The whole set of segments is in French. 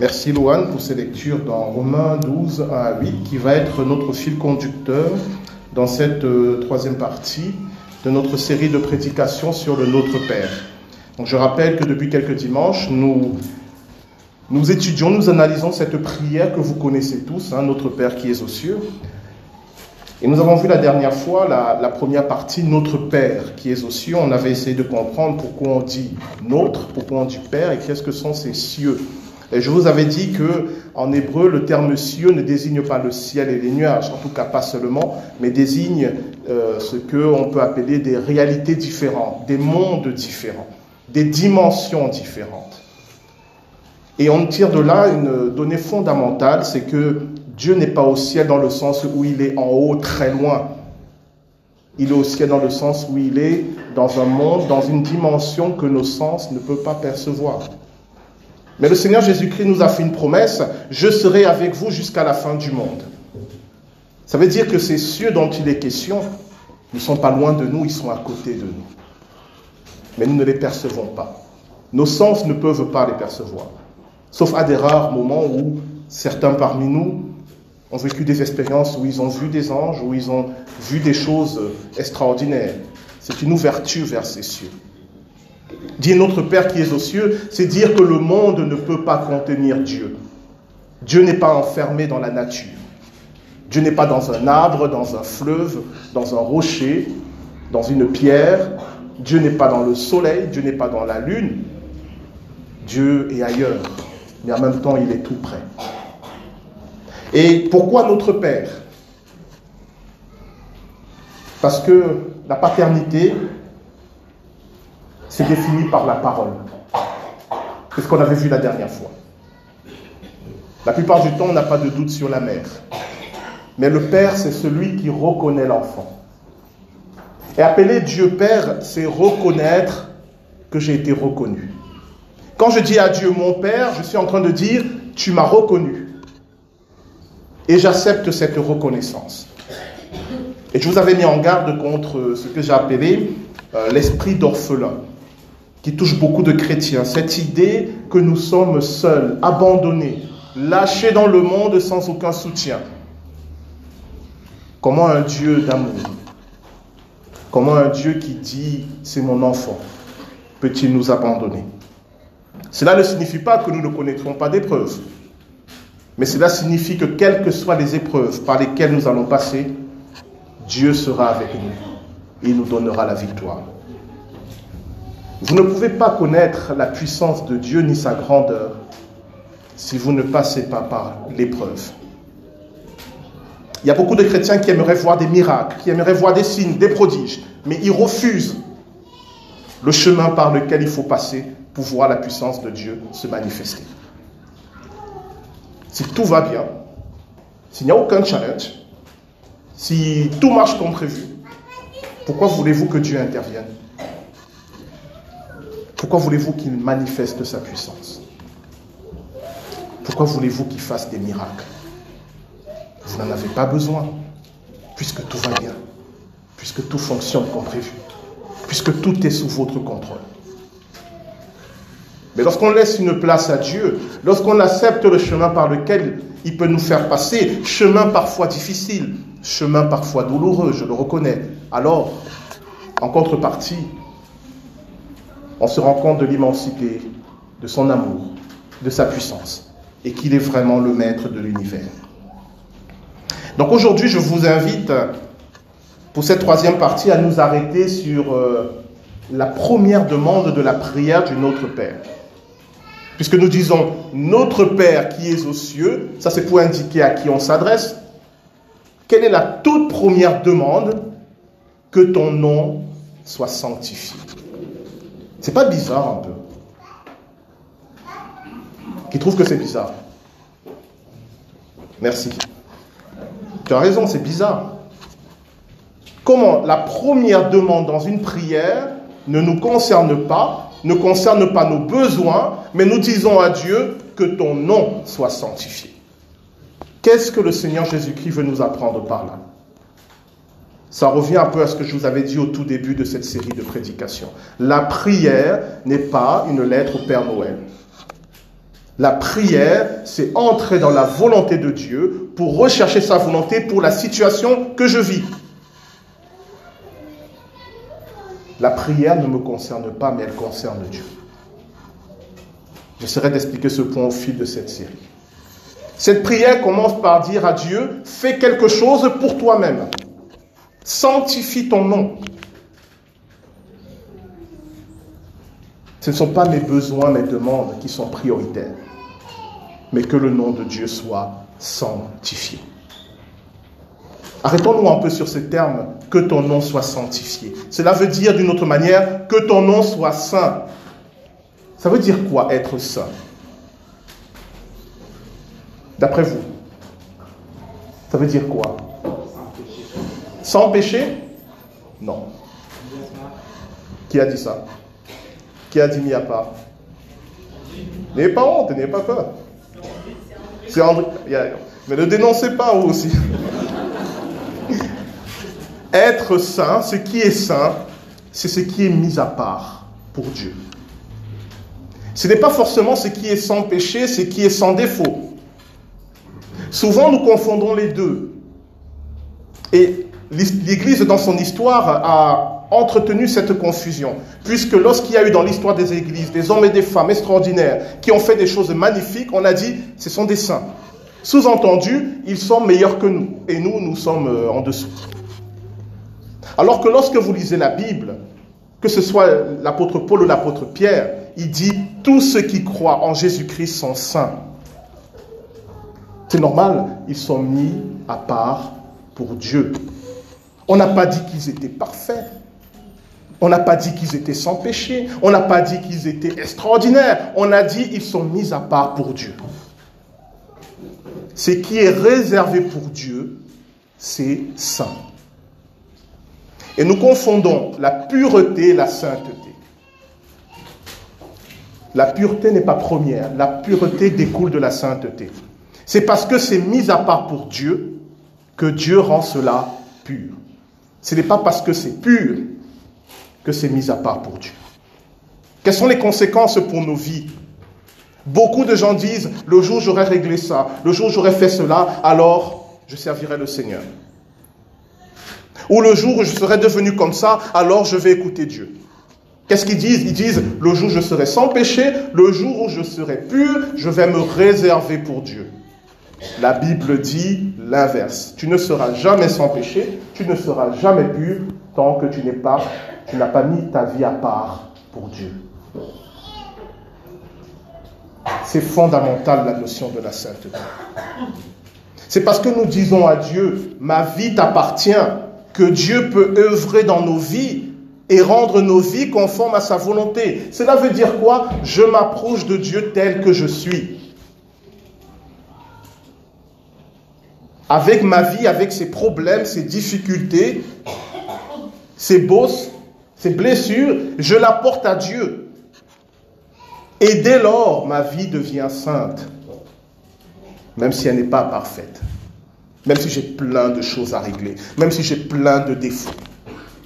Merci Loane pour ces lectures dans Romains 12, 1 à 8, qui va être notre fil conducteur dans cette euh, troisième partie de notre série de prédications sur le Notre Père. Donc, je rappelle que depuis quelques dimanches, nous, étudions, nous analysons cette prière que vous connaissez tous, hein, Notre Père qui est aux cieux. Et nous avons vu la dernière fois la, première partie, Notre Père qui est aux cieux. On avait essayé de comprendre pourquoi on dit notre, pourquoi on dit Père et qu'est-ce que sont ces cieux. Et je vous avais dit que en hébreu, le terme cieux ne désigne pas le ciel et les nuages, en tout cas pas seulement, mais désigne euh, ce qu'on peut appeler des réalités différentes, des mondes différents, des dimensions différentes. Et on tire de là une donnée fondamentale, c'est que Dieu n'est pas au ciel dans le sens où il est en haut, très loin. Il est au ciel dans le sens où il est dans un monde, dans une dimension que nos sens ne peuvent pas percevoir. Mais le Seigneur Jésus-Christ nous a fait une promesse, je serai avec vous jusqu'à la fin du monde. Ça veut dire que ces cieux dont il est question ne sont pas loin de nous, ils sont à côté de nous. Mais nous ne les percevons pas. Nos sens ne peuvent pas les percevoir. Sauf à des rares moments où certains parmi nous ont vécu des expériences où ils ont vu des anges, où ils ont vu des choses extraordinaires. C'est une ouverture vers ces cieux. Dire notre Père qui est aux cieux, c'est dire que le monde ne peut pas contenir Dieu. Dieu n'est pas enfermé dans la nature. Dieu n'est pas dans un arbre, dans un fleuve, dans un rocher, dans une pierre. Dieu n'est pas dans le soleil, Dieu n'est pas dans la lune. Dieu est ailleurs, mais en même temps, il est tout près. Et pourquoi notre Père? Parce que la paternité, c'est défini par la parole. C'est ce qu'on avait vu la dernière fois. La plupart du temps, on n'a pas de doute sur la mère. Mais le Père, c'est celui qui reconnaît l'enfant. Et appeler Dieu Père, c'est reconnaître que j'ai été reconnu. Quand je dis à Dieu mon Père, je suis en train de dire, tu m'as reconnu. Et j'accepte cette reconnaissance. Et je vous avais mis en garde contre ce que j'ai appelé euh, l'esprit d'orphelin qui touche beaucoup de chrétiens, cette idée que nous sommes seuls, abandonnés, lâchés dans le monde sans aucun soutien. Comment un Dieu d'amour, comment un Dieu qui dit c'est mon enfant, peut-il nous abandonner? Cela ne signifie pas que nous ne connaîtrons pas d'épreuves, mais cela signifie que quelles que soient les épreuves par lesquelles nous allons passer, Dieu sera avec nous et nous donnera la victoire. Vous ne pouvez pas connaître la puissance de Dieu ni sa grandeur si vous ne passez pas par l'épreuve. Il y a beaucoup de chrétiens qui aimeraient voir des miracles, qui aimeraient voir des signes, des prodiges, mais ils refusent le chemin par lequel il faut passer pour voir la puissance de Dieu se manifester. Si tout va bien, s'il n'y a aucun challenge, si tout marche comme prévu, pourquoi voulez-vous que Dieu intervienne? Pourquoi voulez-vous qu'il manifeste sa puissance? Pourquoi voulez-vous qu'il fasse des miracles? Vous n'en avez pas besoin, puisque tout va bien, puisque tout fonctionne comme prévu, puisque tout est sous votre contrôle. Mais lorsqu'on laisse une place à Dieu, lorsqu'on accepte le chemin par lequel il peut nous faire passer, chemin parfois difficile, chemin parfois douloureux, je le reconnais, alors, en contrepartie, on se rend compte de l'immensité de son amour, de sa puissance, et qu'il est vraiment le maître de l'univers. Donc aujourd'hui, je vous invite, pour cette troisième partie, à nous arrêter sur euh, la première demande de la prière du Notre Père. Puisque nous disons Notre Père qui est aux cieux, ça c'est pour indiquer à qui on s'adresse. Quelle est la toute première demande Que ton nom soit sanctifié? C'est pas bizarre un peu Qui trouve que c'est bizarre Merci. Tu as raison, c'est bizarre. Comment la première demande dans une prière ne nous concerne pas, ne concerne pas nos besoins, mais nous disons à Dieu que ton nom soit sanctifié. Qu'est-ce que le Seigneur Jésus-Christ veut nous apprendre par là? Ça revient un peu à ce que je vous avais dit au tout début de cette série de prédications. La prière n'est pas une lettre au Père Noël. La prière, c'est entrer dans la volonté de Dieu pour rechercher sa volonté pour la situation que je vis. La prière ne me concerne pas, mais elle concerne Dieu. J'essaierai d'expliquer ce point au fil de cette série. Cette prière commence par dire à Dieu, fais quelque chose pour toi-même. Sanctifie ton nom. Ce ne sont pas mes besoins, mes demandes qui sont prioritaires, mais que le nom de Dieu soit sanctifié. Arrêtons-nous un peu sur ce terme, que ton nom soit sanctifié. Cela veut dire d'une autre manière, que ton nom soit saint. Ça veut dire quoi être saint? D'après vous Ça veut dire quoi? Sans péché? Non. Qui a dit ça? Qui a dit mis à part N'ayez pas honte, n'ayez pas peur. Mais ne dénoncez pas vous aussi. Être saint, ce qui est saint, c'est ce qui est mis à part pour Dieu. Ce n'est pas forcément ce qui est sans péché, ce qui est sans défaut. Souvent, nous confondons les deux. Et l'Église, dans son histoire, a entretenu cette confusion, puisque lorsqu'il y a eu dans l'histoire des églises des hommes et des femmes extraordinaires qui ont fait des choses magnifiques, on a dit, ce sont des saints. Sous-entendu, ils sont meilleurs que nous, et nous, nous sommes euh, en dessous. Alors que lorsque vous lisez la Bible, que ce soit l'apôtre Paul ou l'apôtre Pierre, il dit, tous ceux qui croient en Jésus-Christ sont saints. C'est normal, ils sont mis à part pour Dieu. On n'a pas dit qu'ils étaient parfaits. On n'a pas dit qu'ils étaient sans péché. On n'a pas dit qu'ils étaient extraordinaires. On a dit qu'ils sont mis à part pour Dieu. Ce qui est réservé pour Dieu, c'est saint. Et nous confondons la pureté et la sainteté. La pureté n'est pas première, la pureté découle de la sainteté. C'est parce que c'est mis à part pour Dieu que Dieu rend cela pur. Ce n'est pas parce que c'est pur que c'est mis à part pour Dieu. Quelles sont les conséquences pour nos vies? Beaucoup de gens disent, le jour où j'aurai réglé ça, le jour où j'aurai fait cela, alors je servirai le Seigneur. Ou le jour où je serai devenu comme ça, alors je vais écouter Dieu. Qu'est-ce qu'ils disent? Ils disent, le jour où je serai sans péché, le jour où je serai pur, je vais me réserver pour Dieu. La Bible dit l'inverse. Tu ne seras jamais sans péché, tu ne seras jamais pur tant que tu n'es pas, tu n'as pas mis ta vie à part pour Dieu. C'est fondamental la notion de la sainteté. C'est parce que nous disons à Dieu, ma vie t'appartient, que Dieu peut œuvrer dans nos vies et rendre nos vies conformes à sa volonté. Cela veut dire quoi? Je m'approche de Dieu tel que je suis. Avec ma vie, avec ses problèmes, ses difficultés, ses bosses, ses blessures, je l'apporte à Dieu. Et dès lors, ma vie devient sainte, même si elle n'est pas parfaite, même si j'ai plein de choses à régler, même si j'ai plein de défauts,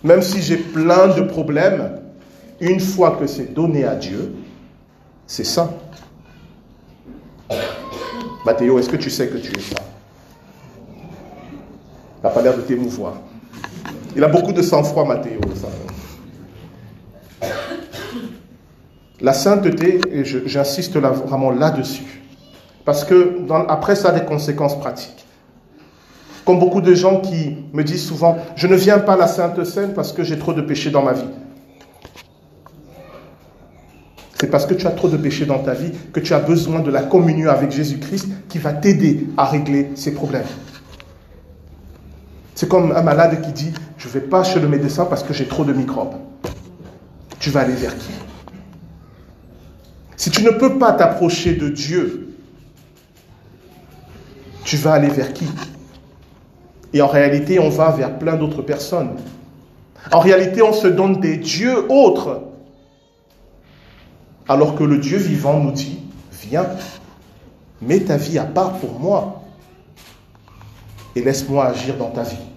même si j'ai plein de problèmes, une fois que c'est donné à Dieu, c'est saint. Mathéo, est-ce que tu sais que tu es saint? Il n'a pas l'air de t'émouvoir. Il a beaucoup de sang-froid, Mathéo. La sainteté, et j'insiste vraiment là-dessus, parce que après ça a des conséquences pratiques. Comme beaucoup de gens qui me disent souvent, je ne viens pas à la Sainte Seine parce que j'ai trop de péchés dans ma vie. C'est parce que tu as trop de péchés dans ta vie que tu as besoin de la communion avec Jésus-Christ qui va t'aider à régler ces problèmes. C'est comme un malade qui dit, je ne vais pas chez le médecin parce que j'ai trop de microbes. Tu vas aller vers qui? Si tu ne peux pas t'approcher de Dieu, tu vas aller vers qui? Et en réalité, on va vers plein d'autres personnes. En réalité, on se donne des dieux autres. Alors que le Dieu vivant nous dit, viens, mets ta vie à part pour moi et laisse-moi agir dans ta vie.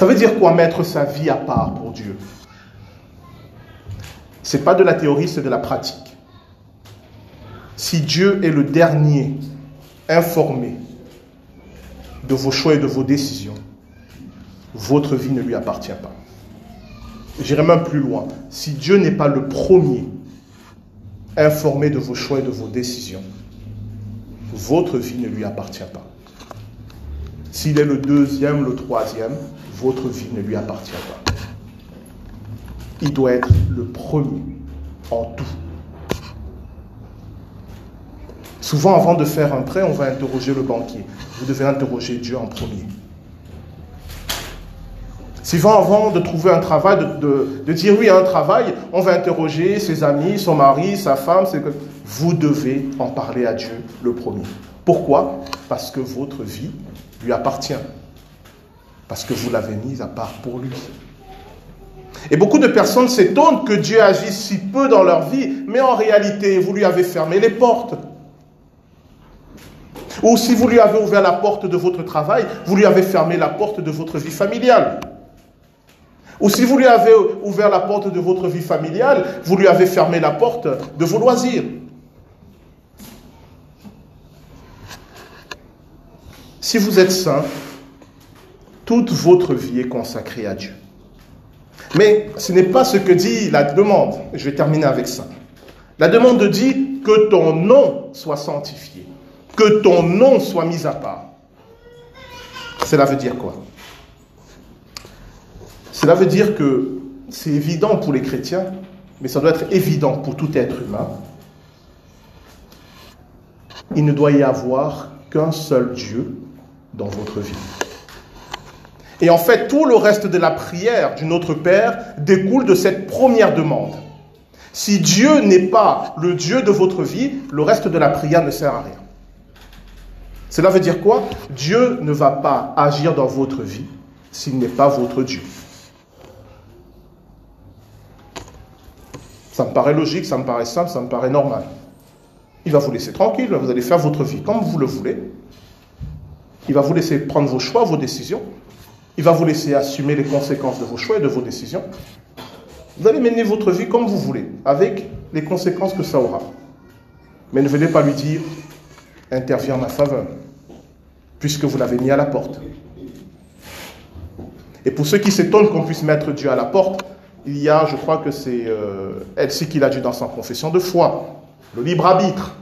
Ça veut dire quoi mettre sa vie à part pour Dieu? C'est pas de la théorie, c'est de la pratique. Si Dieu est le dernier informé de vos choix et de vos décisions, votre vie ne lui appartient pas. J'irai même plus loin. Si Dieu n'est pas le premier informé de vos choix et de vos décisions, votre vie ne lui appartient pas. S'il est le deuxième, le troisième, votre vie ne lui appartient pas. Il doit être le premier en tout. Souvent, avant de faire un prêt, on va interroger le banquier. Vous devez interroger Dieu en premier. Souvent, avant de trouver un travail, de, dire oui à un travail, on va interroger ses amis, son mari, sa femme. Vous devez en parler à Dieu le premier. Pourquoi Parce que votre vie lui appartient. Parce que vous l'avez mise à part pour lui. Et beaucoup de personnes s'étonnent que Dieu agisse si peu dans leur vie, mais en réalité, vous lui avez fermé les portes. Ou si vous lui avez ouvert la porte de votre travail, vous lui avez fermé la porte de votre vie familiale. Ou si vous lui avez ouvert la porte de votre vie familiale, vous lui avez fermé la porte de vos loisirs. Si vous êtes saint, toute votre vie est consacrée à Dieu. Mais ce n'est pas ce que dit la demande. Je vais terminer avec ça. La demande dit que ton nom soit sanctifié, que ton nom soit mis à part. Cela veut dire quoi? Cela veut dire que c'est évident pour les chrétiens, mais ça doit être évident pour tout être humain. Il ne doit y avoir qu'un seul Dieu dans votre vie. Et en fait, tout le reste de la prière du Notre Père découle de cette première demande. Si Dieu n'est pas le Dieu de votre vie, le reste de la prière ne sert à rien. Cela veut dire quoi? Dieu ne va pas agir dans votre vie s'il n'est pas votre Dieu. Ça me paraît logique, ça me paraît simple, ça me paraît normal. Il va vous laisser tranquille, vous allez faire votre vie comme vous le voulez. Il va vous laisser prendre vos choix, vos décisions. Il va vous laisser assumer les conséquences de vos choix et de vos décisions. Vous allez mener votre vie comme vous voulez, avec les conséquences que ça aura. Mais ne venez pas lui dire, interviens en ma faveur, puisque vous l'avez mis à la porte. Et pour ceux qui s'étonnent qu'on puisse mettre Dieu à la porte, il y a, je crois que c'est euh, Elsie qui l'a dit dans sa confession de foi, le libre arbitre.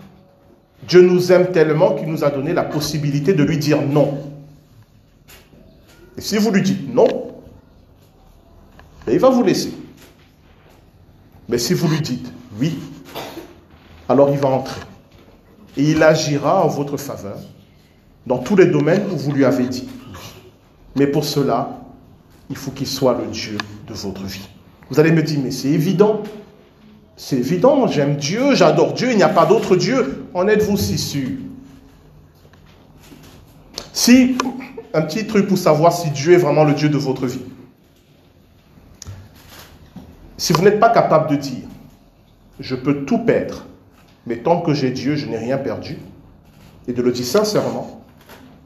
Dieu nous aime tellement qu'il nous a donné la possibilité de lui dire non. Et si vous lui dites non, ben, il va vous laisser. Mais si vous lui dites oui, alors il va entrer. Et il agira en votre faveur dans tous les domaines où vous lui avez dit. Mais pour cela, il faut qu'il soit le Dieu de votre vie. Vous allez me dire, mais c'est évident. C'est évident, j'aime Dieu, j'adore Dieu, il n'y a pas d'autre Dieu. En êtes-vous si sûr? Si, un petit truc pour savoir si Dieu est vraiment le Dieu de votre vie. Si vous n'êtes pas capable de dire, je peux tout perdre, mais tant que j'ai Dieu, je n'ai rien perdu, et de le dire sincèrement,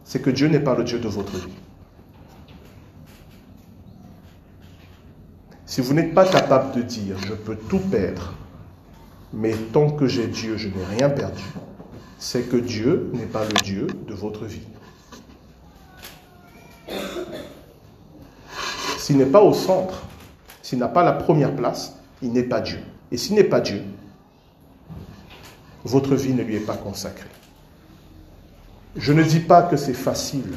c'est que Dieu n'est pas le Dieu de votre vie. Si vous n'êtes pas capable de dire je peux tout perdre, mais tant que j'ai Dieu, je n'ai rien perdu, c'est que Dieu n'est pas le Dieu de votre vie. S'il n'est pas au centre, s'il n'a pas la première place, il n'est pas Dieu. Et s'il n'est pas Dieu, votre vie ne lui est pas consacrée. Je ne dis pas que c'est facile.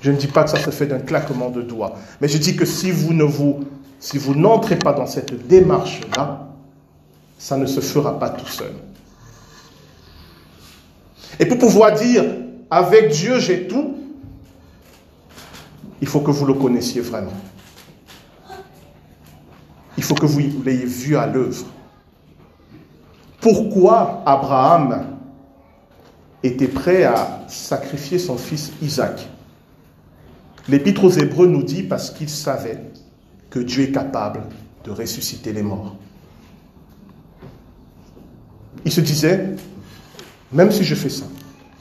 Je ne dis pas que ça se fait d'un claquement de doigts. Mais je dis que si vous ne vous si vous n'entrez pas dans cette démarche-là, ça ne se fera pas tout seul. Et pour pouvoir dire, avec Dieu j'ai tout, il faut que vous le connaissiez vraiment. Il faut que vous l'ayez vu à l'œuvre. Pourquoi Abraham était prêt à sacrifier son fils Isaac? L'Épître aux Hébreux nous dit parce qu'il savait que Dieu est capable de ressusciter les morts. Il se disait, même si je fais ça,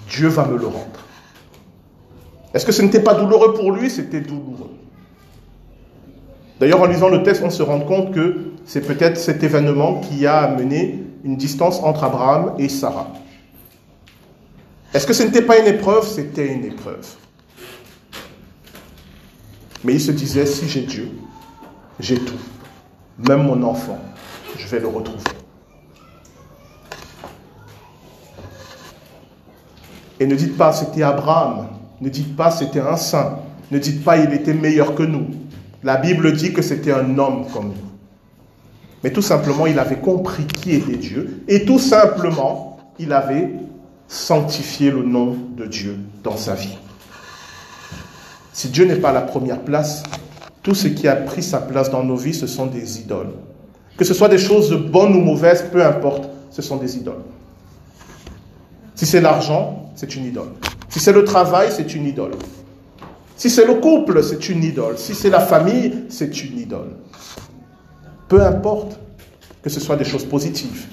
Dieu va me le rendre. Est-ce que ce n'était pas douloureux pour lui? C'était douloureux. D'ailleurs, en lisant le texte, on se rend compte que c'est peut-être cet événement qui a amené une distance entre Abraham et Sarah. Est-ce que ce n'était pas une épreuve? C'était une épreuve. Mais il se disait, si j'ai Dieu, j'ai tout. Même mon enfant, je vais le retrouver. Et ne dites pas c'était Abraham, ne dites pas c'était un saint, ne dites pas il était meilleur que nous. La Bible dit que c'était un homme comme nous. Mais tout simplement, il avait compris qui était Dieu et tout simplement, il avait sanctifié le nom de Dieu dans sa vie. Si Dieu n'est pas à la première place, tout ce qui a pris sa place dans nos vies, ce sont des idoles. Que ce soit des choses bonnes ou mauvaises, peu importe, ce sont des idoles. Si c'est l'argent, c'est une idole. Si c'est le travail, c'est une idole. Si c'est le couple, c'est une idole. Si c'est la famille, c'est une idole. Peu importe que ce soit des choses positives.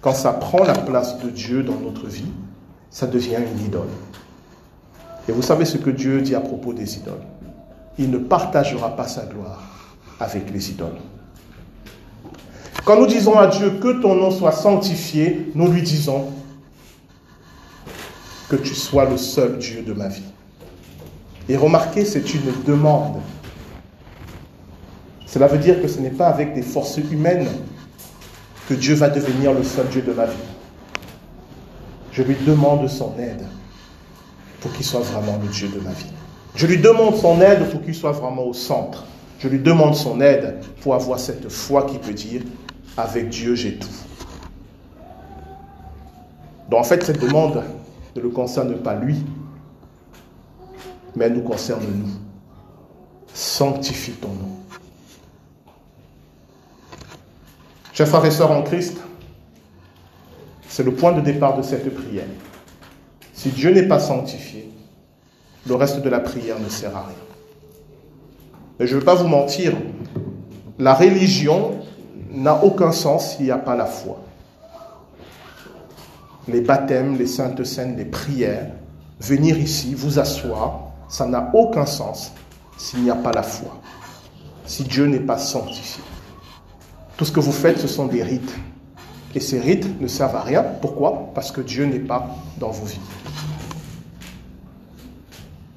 Quand ça prend la place de Dieu dans notre vie, ça devient une idole. Et vous savez ce que Dieu dit à propos des idoles? Il ne partagera pas sa gloire avec les idoles. Quand nous disons à Dieu que ton nom soit sanctifié, nous lui disons que tu sois le seul Dieu de ma vie. Et remarquez, c'est une demande. Cela veut dire que ce n'est pas avec des forces humaines que Dieu va devenir le seul Dieu de ma vie. Je lui demande son aide pour qu'il soit vraiment le Dieu de ma vie. Je lui demande son aide pour qu'il soit vraiment au centre. Je lui demande son aide pour avoir cette foi qui peut dire, avec Dieu j'ai tout. Donc en fait, cette demande ne le concerne pas lui, mais nous concerne nous. Sanctifie ton nom. Chers frères et sœurs en Christ, c'est le point de départ de cette prière. Si Dieu n'est pas sanctifié, le reste de la prière ne sert à rien. Mais je ne veux pas vous mentir, la religion n'a aucun sens s'il n'y a pas la foi. Les baptêmes, les saintes scènes, les prières, venir ici, vous asseoir, ça n'a aucun sens s'il n'y a pas la foi, si Dieu n'est pas sanctifié. Tout ce que vous faites, ce sont des rites. Et ces rites ne servent à rien. Pourquoi? Parce que Dieu n'est pas dans vos vies.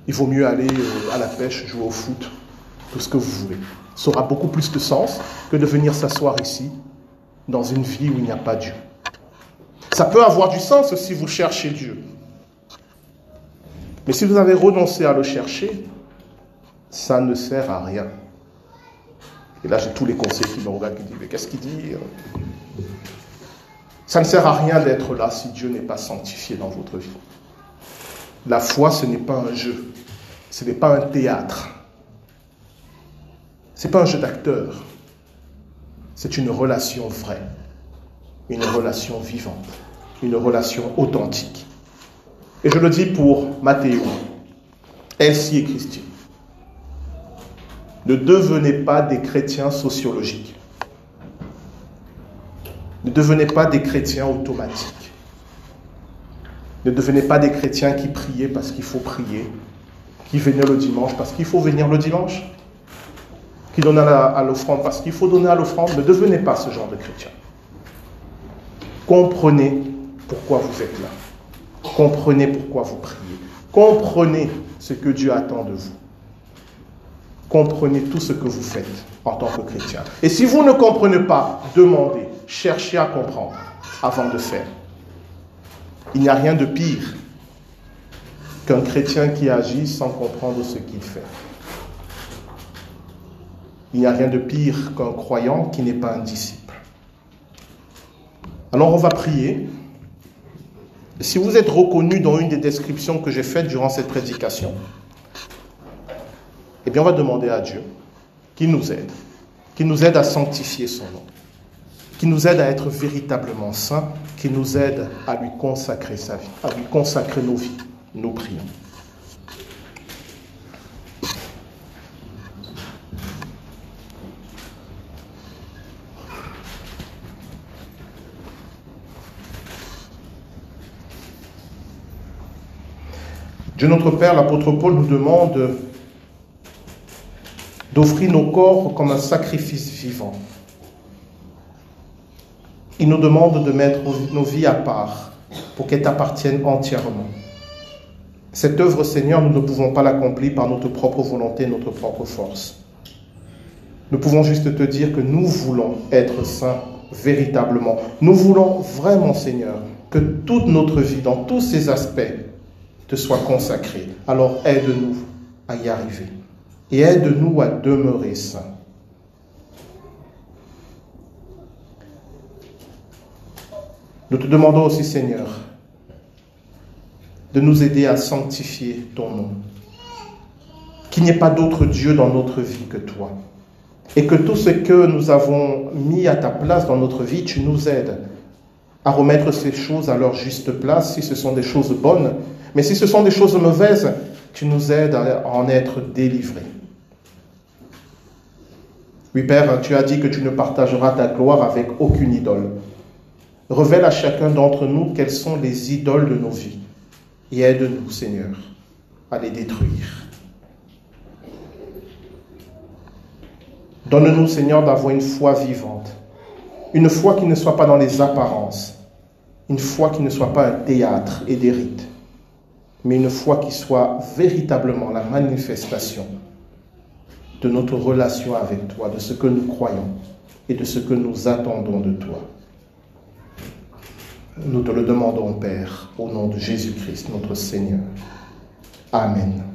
Il vaut mieux aller euh, à la pêche, jouer au foot, tout ce que vous voulez. Ça aura beaucoup plus de sens que de venir s'asseoir ici, dans une vie où il n'y a pas Dieu. Ça peut avoir du sens si vous cherchez Dieu. Mais si vous avez renoncé à le chercher, ça ne sert à rien. Et là, j'ai tous les conseils qui me regardent qui disent, mais qu'est-ce qu'il dit Ça ne sert à rien d'être là si Dieu n'est pas sanctifié dans votre vie. La foi, ce n'est pas un jeu. Ce n'est pas un théâtre. Ce n'est pas un jeu d'acteur. C'est une relation vraie. Une relation vivante. Une relation authentique. Et je le dis pour Mathéo, Elsie et Christine. Ne devenez pas des chrétiens sociologiques. Ne devenez pas des chrétiens automatiques. Ne devenez pas des chrétiens qui priaient parce qu'il faut prier, qui venaient le dimanche parce qu'il faut venir le dimanche, qui donnaient à l'offrande parce qu'il faut donner à l'offrande. Ne devenez pas ce genre de chrétien. Comprenez pourquoi vous êtes là. Comprenez pourquoi vous priez. Comprenez ce que Dieu attend de vous comprenez tout ce que vous faites en tant que chrétien. Et si vous ne comprenez pas, demandez, cherchez à comprendre avant de faire. Il n'y a rien de pire qu'un chrétien qui agit sans comprendre ce qu'il fait. Il n'y a rien de pire qu'un croyant qui n'est pas un disciple. Alors on va prier. Si vous êtes reconnu dans une des descriptions que j'ai faites durant cette prédication, eh bien, on va demander à Dieu qu'il nous aide, qu'il nous aide à sanctifier son nom, qu'il nous aide à être véritablement saints, qu'il nous aide à lui consacrer sa vie, à lui consacrer nos vies. Nous prions. Dieu notre Père, l'apôtre Paul nous demande d'offrir nos corps comme un sacrifice vivant. Il nous demande de mettre nos vies à part pour qu'elles t'appartiennent entièrement. Cette œuvre, Seigneur, nous ne pouvons pas l'accomplir par notre propre volonté, notre propre force. Nous pouvons juste te dire que nous voulons être saints véritablement. Nous voulons vraiment, Seigneur, que toute notre vie, dans tous ses aspects, te soit consacrée. Alors aide-nous à y arriver et aide-nous à demeurer saints. Nous te demandons aussi, Seigneur, de nous aider à sanctifier ton nom. Qu'il n'y ait pas d'autre Dieu dans notre vie que toi. Et que tout ce que nous avons mis à ta place dans notre vie, tu nous aides à remettre ces choses à leur juste place si ce sont des choses bonnes. Mais si ce sont des choses mauvaises, tu nous aides à en être délivrés. Oui, Père, tu as dit que tu ne partageras ta gloire avec aucune idole. Révèle à chacun d'entre nous quelles sont les idoles de nos vies et aide-nous, Seigneur, à les détruire. Donne-nous, Seigneur, d'avoir une foi vivante, une foi qui ne soit pas dans les apparences, une foi qui ne soit pas un théâtre et des rites, mais une foi qui soit véritablement la manifestation de notre relation avec toi, de ce que nous croyons et de ce que nous attendons de toi. Nous te le demandons, Père, au nom de Jésus-Christ, notre Seigneur. Amen.